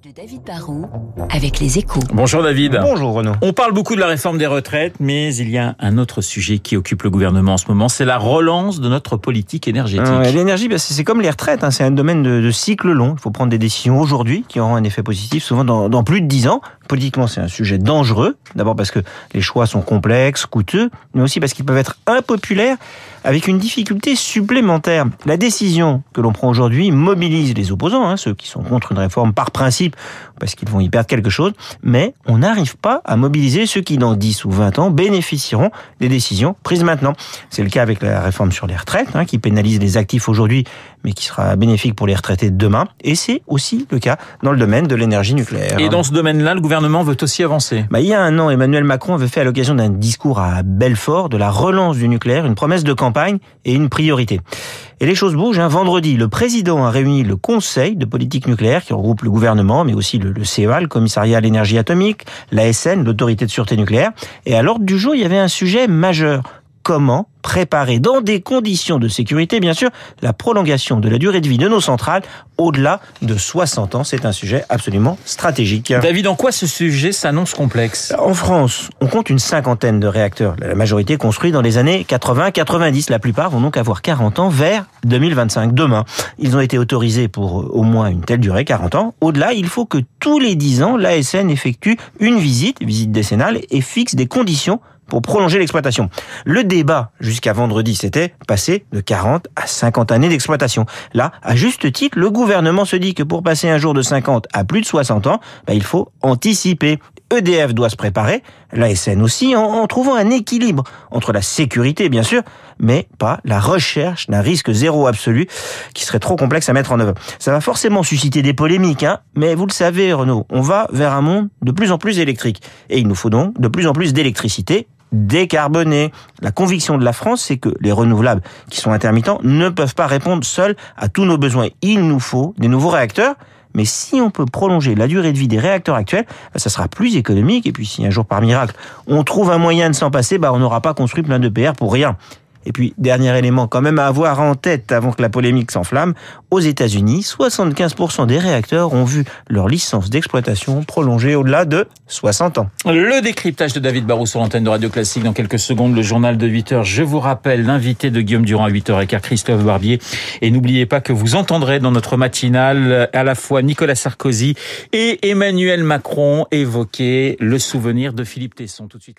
de David Barrault avec les échos. Bonjour David. Bonjour Renaud. On parle beaucoup de la réforme des retraites, mais il y a un autre sujet qui occupe le gouvernement en ce moment, c'est la relance de notre politique énergétique. Euh, L'énergie, bah, c'est c'est comme les retraites, hein, c'est un domaine de, de cycle long. Il faut prendre des décisions aujourd'hui qui auront un effet positif, souvent dans, dans plus de 10 ans. Politiquement, c'est un sujet dangereux. D'abord parce que les choix sont complexes, coûteux, mais aussi parce qu'ils peuvent être impopulaires avec une difficulté supplémentaire. La décision que l'on prend aujourd'hui mobilise les opposants, hein, ceux qui sont contre une réforme par principe, parce qu'ils vont y perdre quelque chose, mais on n'arrive pas à mobiliser ceux qui, dans 10 ou 20 ans, bénéficieront des décisions prises maintenant. C'est le cas avec la réforme sur les retraites, hein, qui pénalise les actifs aujourd'hui, mais qui sera bénéfique pour les retraités de demain. Et c'est aussi le cas dans le domaine de l'énergie nucléaire. Et dans ce domaine-là, le gouvernement veut aussi avancer. Bah, il y a un an, Emmanuel Macron avait fait à l'occasion d'un discours à Belfort de la relance du nucléaire, une promesse de campagne et une priorité. Et les choses bougent. Hein. Vendredi, le président a réuni le Conseil de politique nucléaire qui regroupe le gouvernement, mais aussi le, le CEA, le Commissariat à l'énergie atomique, l'ASN, l'Autorité de sûreté nucléaire. Et à l'ordre du jour, il y avait un sujet majeur. Comment préparer dans des conditions de sécurité, bien sûr, la prolongation de la durée de vie de nos centrales au-delà de 60 ans. C'est un sujet absolument stratégique. David, en quoi ce sujet s'annonce complexe? En France, on compte une cinquantaine de réacteurs. La majorité construits dans les années 80-90. La plupart vont donc avoir 40 ans vers 2025, demain. Ils ont été autorisés pour au moins une telle durée, 40 ans. Au-delà, il faut que tous les 10 ans, l'ASN effectue une visite, visite décennale, et fixe des conditions pour prolonger l'exploitation. Le débat jusqu'à vendredi, c'était passer de 40 à 50 années d'exploitation. Là, à juste titre, le gouvernement se dit que pour passer un jour de 50 à plus de 60 ans, bah, il faut anticiper. EDF doit se préparer, l'ASN aussi, en, trouvant un équilibre entre la sécurité, bien sûr, mais pas la recherche d'un risque zéro absolu qui serait trop complexe à mettre en œuvre. Ça va forcément susciter des polémiques, hein, mais vous le savez, Renaud, on va vers un monde de plus en plus électrique. Et il nous faut donc de plus en plus d'électricité décarbonée. La conviction de la France, c'est que les renouvelables qui sont intermittents ne peuvent pas répondre seuls à tous nos besoins. Il nous faut des nouveaux réacteurs. Mais si on peut prolonger la durée de vie des réacteurs actuels, bah, ça sera plus économique. Et puis si un jour par miracle on trouve un moyen de s'en passer, bah on n'aura pas construit plein de PR pour rien. Et puis, dernier élément quand même à avoir en tête avant que la polémique s'enflamme, aux États-Unis, 75% des réacteurs ont vu leur licence d'exploitation prolongée au-delà de 60 ans. Le décryptage de David Barrou sur l'antenne de Radio Classique dans quelques secondes, le journal de 8 heures. Je vous rappelle l'invité de Guillaume Durand à 8h15, Christophe Barbier. Et n'oubliez pas que vous entendrez dans notre matinale à la fois Nicolas Sarkozy et Emmanuel Macron évoquer le souvenir de Philippe Tesson. Tout de suite.